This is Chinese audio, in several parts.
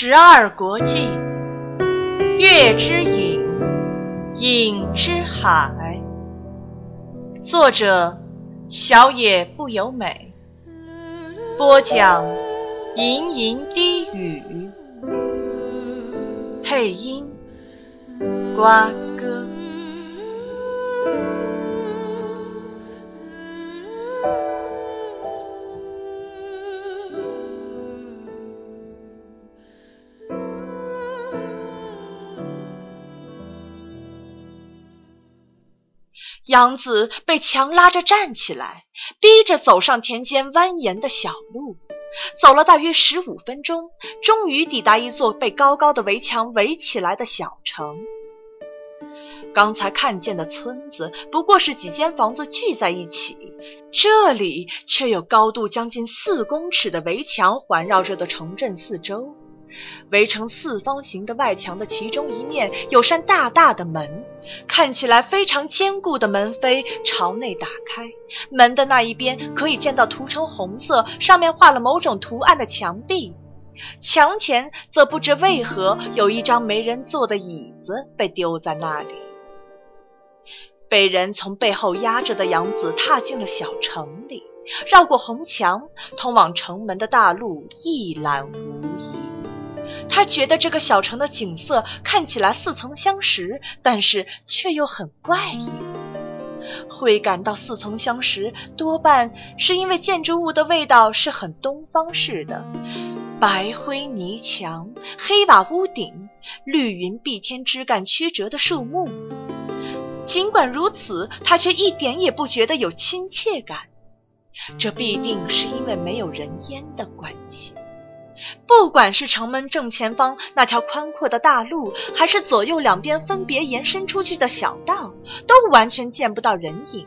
十二国际·月之影，影之海。作者：小野不由美。播讲：吟吟低语。配音：瓜哥。杨子被强拉着站起来，逼着走上田间蜿蜒的小路。走了大约十五分钟，终于抵达一座被高高的围墙围起来的小城。刚才看见的村子不过是几间房子聚在一起，这里却有高度将近四公尺的围墙环绕着的城镇四周。围成四方形的外墙的其中一面有扇大大的门，看起来非常坚固的门扉朝内打开。门的那一边可以见到涂成红色、上面画了某种图案的墙壁。墙前则不知为何有一张没人坐的椅子被丢在那里。被人从背后压着的杨子踏进了小城里，绕过红墙，通往城门的大路一览无遗。他觉得这个小城的景色看起来似曾相识，但是却又很怪异。会感到似曾相识，多半是因为建筑物的味道是很东方式的：白灰泥墙、黑瓦屋顶、绿云蔽天、枝干曲折的树木。尽管如此，他却一点也不觉得有亲切感。这必定是因为没有人烟的关系。不管是城门正前方那条宽阔的大路，还是左右两边分别延伸出去的小道，都完全见不到人影。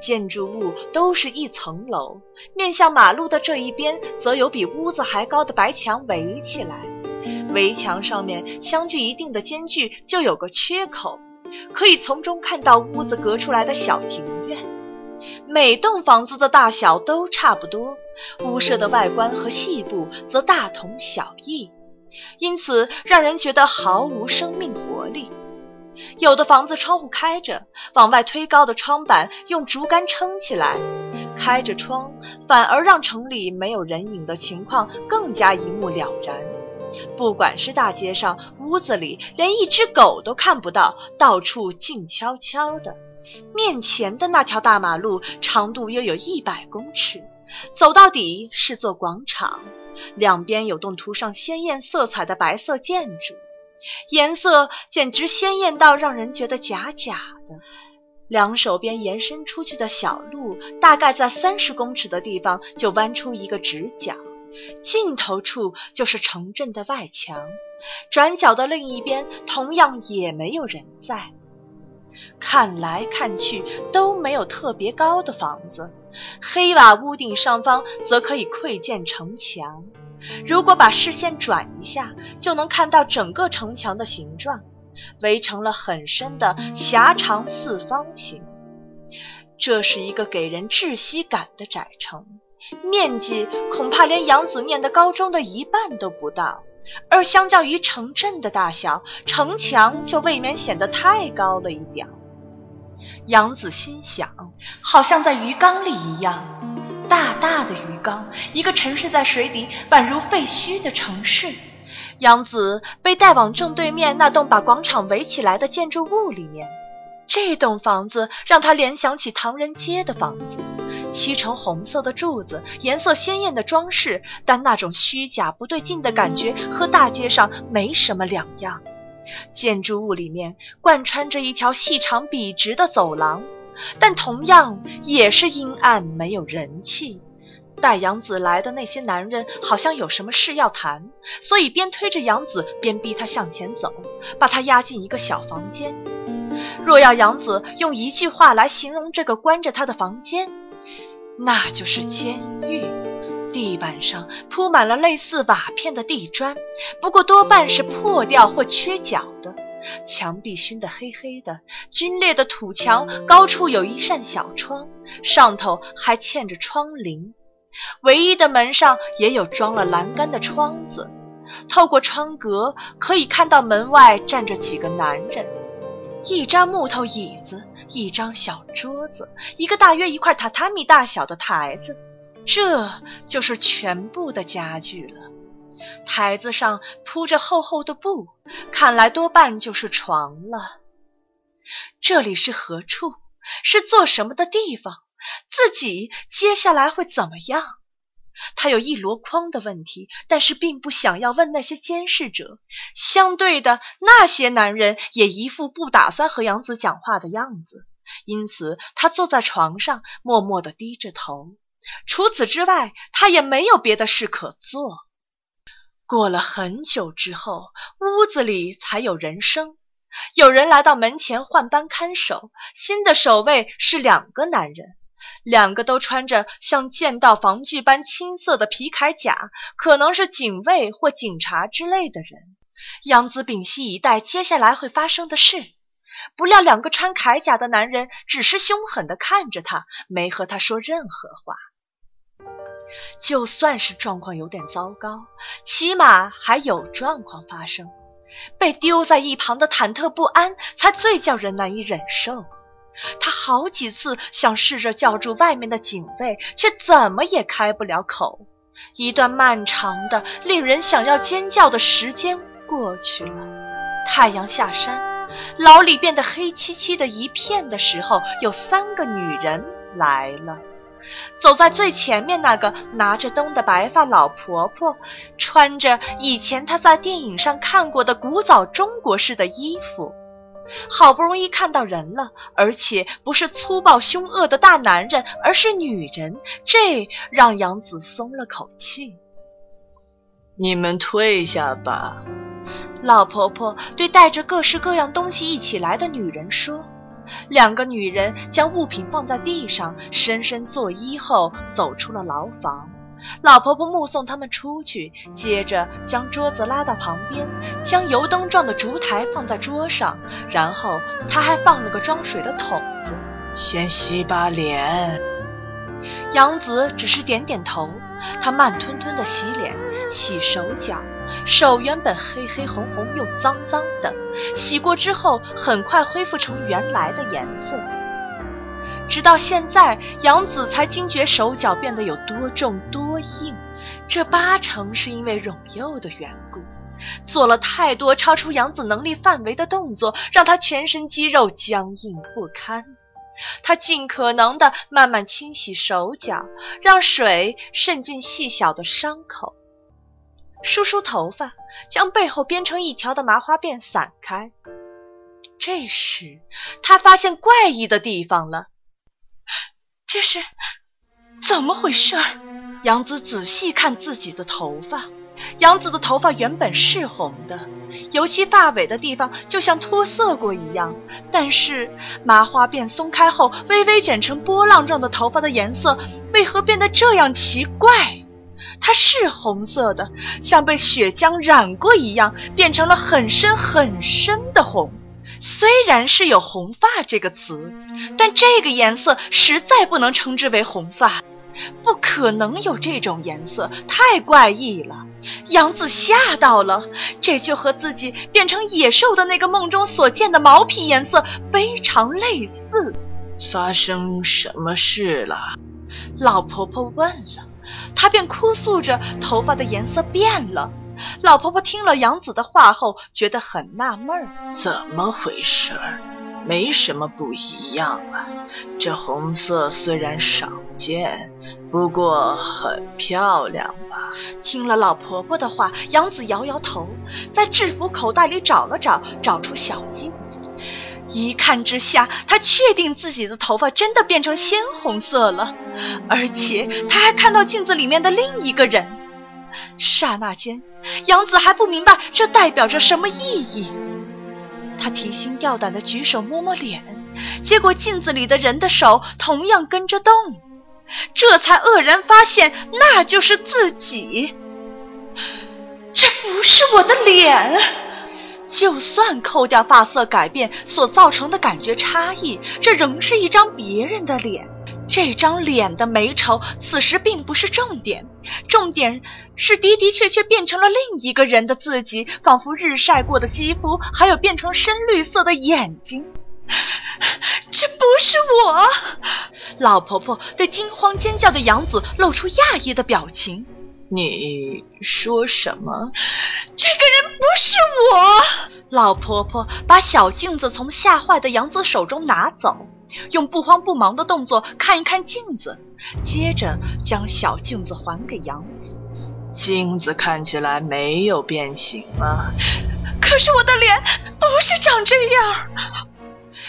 建筑物都是一层楼，面向马路的这一边，则有比屋子还高的白墙围起来。围墙上面相距一定的间距，就有个缺口，可以从中看到屋子隔出来的小庭院。每栋房子的大小都差不多。屋舍的外观和细部则大同小异，因此让人觉得毫无生命活力。有的房子窗户开着，往外推高的窗板用竹竿撑起来，开着窗反而让城里没有人影的情况更加一目了然。不管是大街上、屋子里，连一只狗都看不到，到处静悄悄的。面前的那条大马路长度约有一百公尺。走到底是座广场，两边有栋涂上鲜艳色彩的白色建筑，颜色简直鲜艳到让人觉得假假的。两手边延伸出去的小路，大概在三十公尺的地方就弯出一个直角，尽头处就是城镇的外墙，转角的另一边同样也没有人在。看来看去都没有特别高的房子。黑瓦屋顶上方则可以窥见城墙，如果把视线转一下，就能看到整个城墙的形状，围成了很深的狭长四方形。这是一个给人窒息感的窄城，面积恐怕连杨子念的高中的一半都不到，而相较于城镇的大小，城墙就未免显得太高了一点。杨子心想，好像在鱼缸里一样，大大的鱼缸，一个沉睡在水底、宛如废墟的城市。杨子被带往正对面那栋把广场围起来的建筑物里面。这栋房子让他联想起唐人街的房子，漆成红色的柱子，颜色鲜艳的装饰，但那种虚假不对劲的感觉和大街上没什么两样。建筑物里面贯穿着一条细长笔直的走廊，但同样也是阴暗，没有人气。带杨子来的那些男人好像有什么事要谈，所以边推着杨子边逼他向前走，把他押进一个小房间。若要杨子用一句话来形容这个关着他的房间，那就是监狱。地板上铺满了类似瓦片的地砖，不过多半是破掉或缺角的。墙壁熏得黑黑的，龟裂的土墙高处有一扇小窗，上头还嵌着窗棂。唯一的门上也有装了栏杆的窗子，透过窗格可以看到门外站着几个男人，一张木头椅子，一张小桌子，一个大约一块榻榻米大小的台子，这就是全部的家具了。台子上铺着厚厚的布，看来多半就是床了。这里是何处？是做什么的地方？自己接下来会怎么样？他有一箩筐的问题，但是并不想要问那些监视者。相对的，那些男人也一副不打算和杨子讲话的样子，因此他坐在床上，默默地低着头。除此之外，他也没有别的事可做。过了很久之后，屋子里才有人声。有人来到门前换班看守，新的守卫是两个男人，两个都穿着像剑道防具般青色的皮铠甲，可能是警卫或警察之类的人。杨子屏息以待接下来会发生的事，不料两个穿铠甲的男人只是凶狠地看着他，没和他说任何话。就算是状况有点糟糕，起码还有状况发生。被丢在一旁的忐忑不安，才最叫人难以忍受。他好几次想试着叫住外面的警卫，却怎么也开不了口。一段漫长的、令人想要尖叫的时间过去了。太阳下山，牢里变得黑漆漆的一片的时候，有三个女人来了。走在最前面那个拿着灯的白发老婆婆，穿着以前她在电影上看过的古早中国式的衣服，好不容易看到人了，而且不是粗暴凶恶的大男人，而是女人，这让杨子松了口气。你们退下吧，老婆婆对带着各式各样东西一起来的女人说。两个女人将物品放在地上，深深作揖后走出了牢房。老婆婆目送他们出去，接着将桌子拉到旁边，将油灯状的烛台放在桌上，然后她还放了个装水的桶子。先洗把脸。杨子只是点点头，他慢吞吞地洗脸，洗手脚。手原本黑黑红红又脏脏的，洗过之后很快恢复成原来的颜色。直到现在，杨子才惊觉手脚变得有多重多硬，这八成是因为荣佑的缘故。做了太多超出杨子能力范围的动作，让他全身肌肉僵硬不堪。他尽可能的慢慢清洗手脚，让水渗进细小的伤口。梳梳头发，将背后编成一条的麻花辫散开。这时，他发现怪异的地方了。这是怎么回事？杨子仔细看自己的头发，杨子的头发原本是红的，尤其发尾的地方就像脱色过一样。但是麻花辫松开后，微微卷成波浪状的头发的颜色为何变得这样奇怪？它是红色的，像被血浆染过一样，变成了很深很深的红。虽然是有“红发”这个词，但这个颜色实在不能称之为红发，不可能有这种颜色，太怪异了。杨子吓到了，这就和自己变成野兽的那个梦中所见的毛皮颜色非常类似。发生什么事了？老婆婆问了。她便哭诉着，头发的颜色变了。老婆婆听了杨子的话后，觉得很纳闷儿：怎么回事？没什么不一样啊。这红色虽然少见，不过很漂亮吧？听了老婆婆的话，杨子摇摇头，在制服口袋里找了找，找出小镜子。一看之下，他确定自己的头发真的变成鲜红色了，而且他还看到镜子里面的另一个人。刹那间，杨子还不明白这代表着什么意义。他提心吊胆地举手摸摸脸，结果镜子里的人的手同样跟着动，这才愕然发现那就是自己。这不是我的脸。就算扣掉发色改变所造成的感觉差异，这仍是一张别人的脸。这张脸的美丑此时并不是重点，重点是的的确确变成了另一个人的自己，仿佛日晒过的肌肤，还有变成深绿色的眼睛。这不是我！老婆婆对惊慌尖叫的杨子露出讶异的表情。你说什么？这个人不是我！老婆婆把小镜子从吓坏的杨子手中拿走。用不慌不忙的动作看一看镜子，接着将小镜子还给杨子。镜子看起来没有变形啊，可是我的脸不是长这样。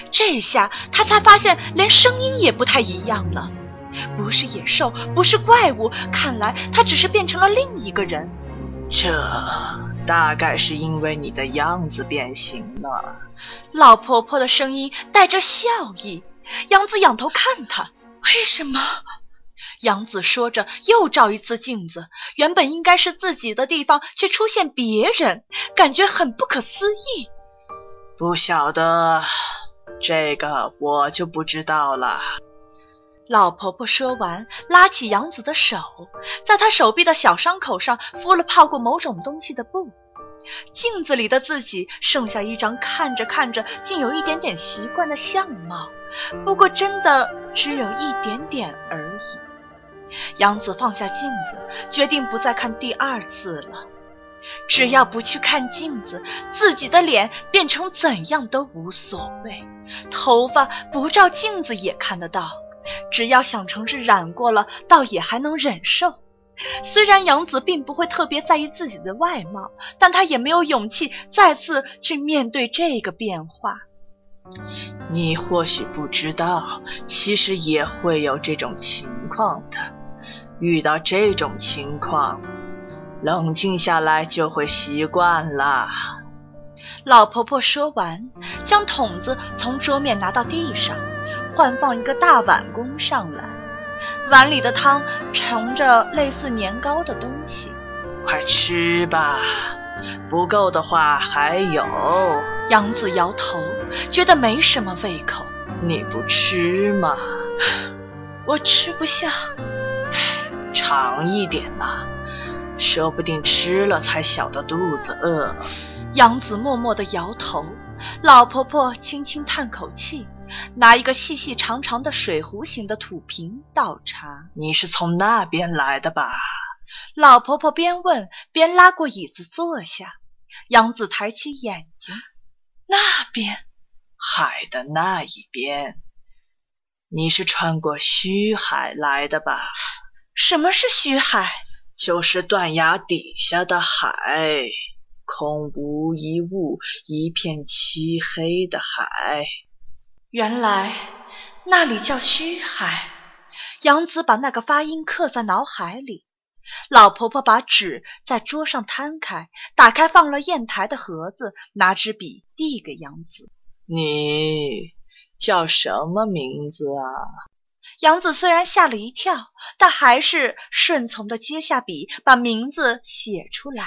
这下他才发现，连声音也不太一样了。不是野兽，不是怪物，看来他只是变成了另一个人。这大概是因为你的样子变形了。老婆婆的声音带着笑意。杨子仰头看她，为什么？杨子说着，又照一次镜子。原本应该是自己的地方，却出现别人，感觉很不可思议。不晓得，这个我就不知道了。老婆婆说完，拉起杨子的手，在他手臂的小伤口上敷了泡过某种东西的布。镜子里的自己剩下一张看着看着竟有一点点习惯的相貌，不过真的只有一点点而已。杨子放下镜子，决定不再看第二次了。只要不去看镜子，自己的脸变成怎样都无所谓。头发不照镜子也看得到，只要想成是染过了，倒也还能忍受。虽然杨子并不会特别在意自己的外貌，但他也没有勇气再次去面对这个变化。你或许不知道，其实也会有这种情况的。遇到这种情况，冷静下来就会习惯了。老婆婆说完，将桶子从桌面拿到地上，换放一个大碗供上来。碗里的汤盛着类似年糕的东西，快吃吧，不够的话还有。杨子摇头，觉得没什么胃口。你不吃吗？我吃不下。尝一点吧，说不定吃了才晓得肚子饿。杨子默默地摇头，老婆婆轻轻叹口气。拿一个细细长长的水壶形的土瓶倒茶。你是从那边来的吧？老婆婆边问边拉过椅子坐下。杨子抬起眼睛，那边，海的那一边。你是穿过虚海来的吧？什么是虚海？就是断崖底下的海，空无一物，一片漆黑的海。原来那里叫虚海，杨子把那个发音刻在脑海里。老婆婆把纸在桌上摊开，打开放了砚台的盒子，拿支笔递给杨子：“你叫什么名字啊？”杨子虽然吓了一跳，但还是顺从的接下笔，把名字写出来：“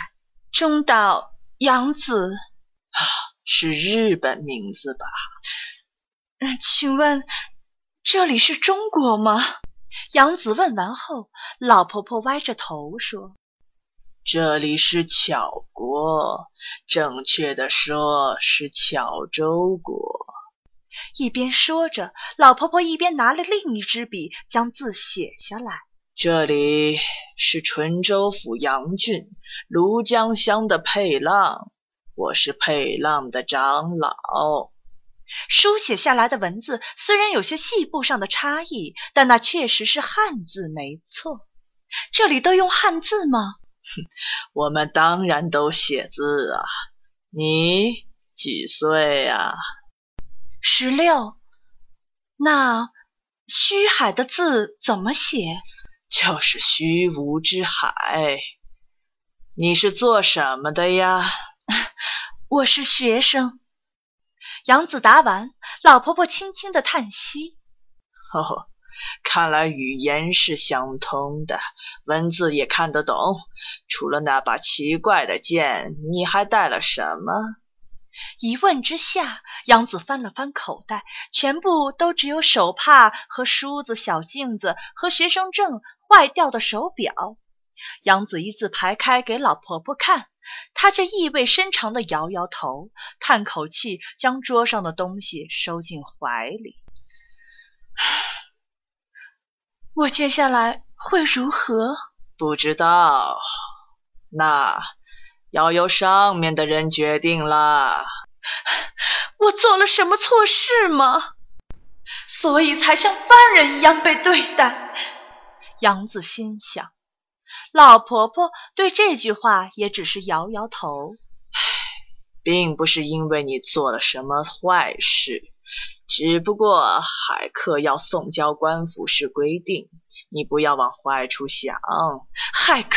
中岛杨子。”啊，是日本名字吧？嗯，请问这里是中国吗？杨子问完后，老婆婆歪着头说：“这里是巧国，正确的说是巧州国。”一边说着，老婆婆一边拿了另一支笔，将字写下来：“这里是淳州府杨郡庐江乡的沛浪，我是沛浪的长老。”书写下来的文字虽然有些细部上的差异，但那确实是汉字，没错。这里都用汉字吗？哼，我们当然都写字啊。你几岁啊？十六。那虚海的字怎么写？就是虚无之海。你是做什么的呀？我是学生。杨子答完，老婆婆轻轻的叹息：“哦，看来语言是相通的，文字也看得懂。除了那把奇怪的剑，你还带了什么？”一问之下，杨子翻了翻口袋，全部都只有手帕和梳子、小镜子和学生证、坏掉的手表。杨子一字排开给老婆婆看，她却意味深长地摇摇头，叹口气，将桌上的东西收进怀里。我接下来会如何？不知道，那要由上面的人决定了。我做了什么错事吗？所以才像犯人一样被对待。杨子心想。老婆婆对这句话也只是摇摇头。并不是因为你做了什么坏事，只不过海客要送交官府是规定，你不要往坏处想。海客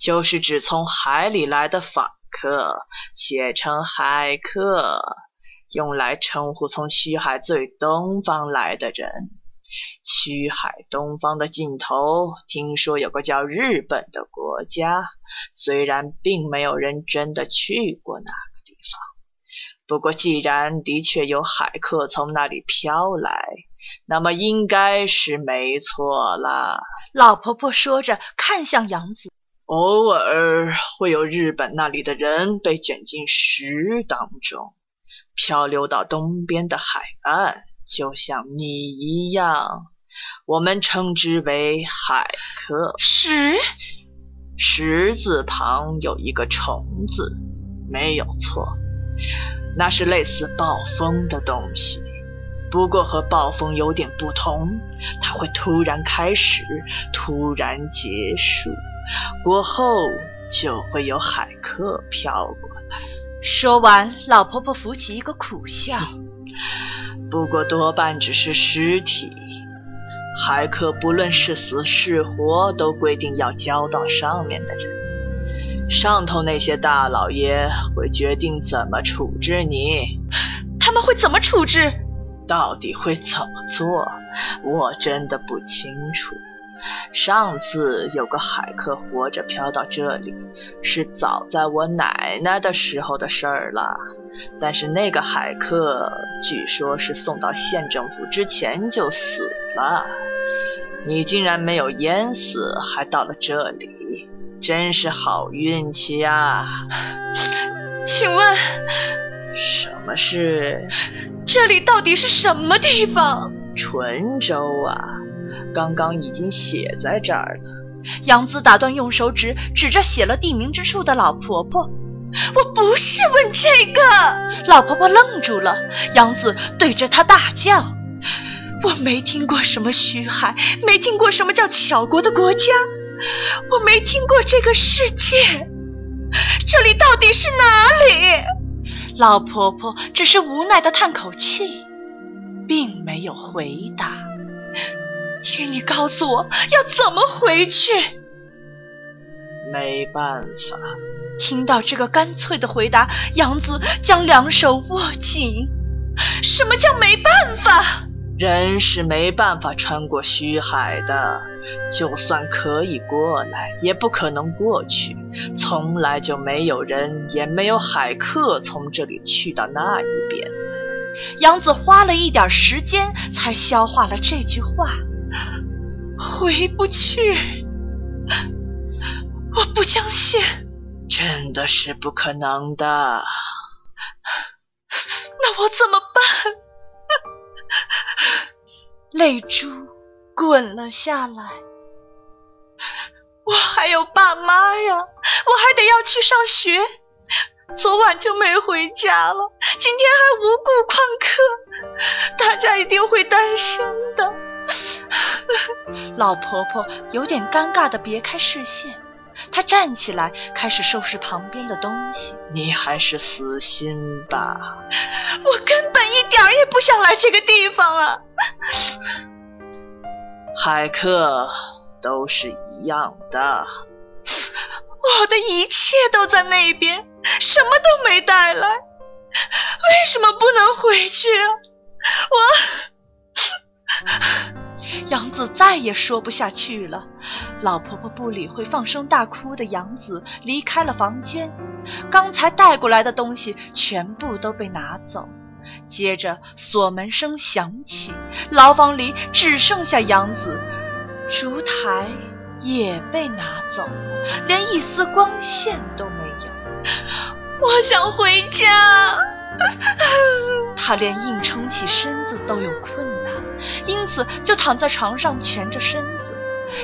就是指从海里来的访客，写成海客，用来称呼从西海最东方来的人。西海东方的尽头，听说有个叫日本的国家，虽然并没有人真的去过那个地方，不过既然的确有海客从那里飘来，那么应该是没错了。老婆婆说着，看向杨子，偶尔会有日本那里的人被卷进石当中，漂流到东边的海岸。就像你一样，我们称之为海客。石，石字旁有一个虫字，没有错，那是类似暴风的东西，不过和暴风有点不同，它会突然开始，突然结束，过后就会有海客飘过来。说完，老婆婆浮起一个苦笑。不过多半只是尸体，海客不论是死是活，都规定要交到上面的人。上头那些大老爷会决定怎么处置你。他们会怎么处置？到底会怎么做？我真的不清楚。上次有个海客活着飘到这里，是早在我奶奶的时候的事儿了。但是那个海客据说是送到县政府之前就死了。你竟然没有淹死，还到了这里，真是好运气啊！请问，什么事？这里到底是什么地方？淳州啊。刚刚已经写在这儿了。杨子打断，用手指指着写了地名之处的老婆婆：“我不是问这个。”老婆婆愣住了。杨子对着她大叫：“我没听过什么虚海，没听过什么叫巧国的国家，我没听过这个世界。这里到底是哪里？”老婆婆只是无奈的叹口气，并没有回答。请你告诉我要怎么回去。没办法。听到这个干脆的回答，杨子将两手握紧。什么叫没办法？人是没办法穿过虚海的，就算可以过来，也不可能过去。从来就没有人，也没有海客从这里去到那一边的。杨子花了一点时间才消化了这句话。回不去，我不相信，真的是不可能的。那我怎么办？泪珠滚了下来。我还有爸妈呀，我还得要去上学。昨晚就没回家了，今天还无故旷课，大家一定会担心的。老婆婆有点尴尬的别开视线，她站起来开始收拾旁边的东西。你还是死心吧，我根本一点儿也不想来这个地方啊！海客都是一样的，我的一切都在那边，什么都没带来，为什么不能回去啊？我。杨子再也说不下去了。老婆婆不理会放声大哭的杨子，离开了房间。刚才带过来的东西全部都被拿走。接着锁门声响起，牢房里只剩下杨子，烛台也被拿走了，连一丝光线都没有。我想回家。他连硬撑起身子都有困难，因此就躺在床上蜷着身子。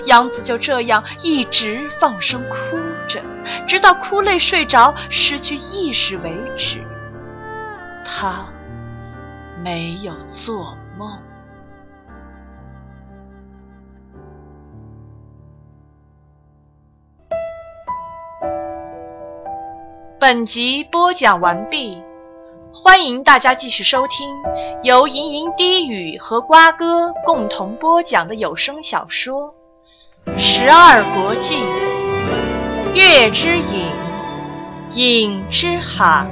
杨子就这样一直放声哭着，直到哭累睡着、失去意识为止。他没有做梦。本集播讲完毕。欢迎大家继续收听由吟吟低语和瓜哥共同播讲的有声小说《十二国记·月之影，影之海》。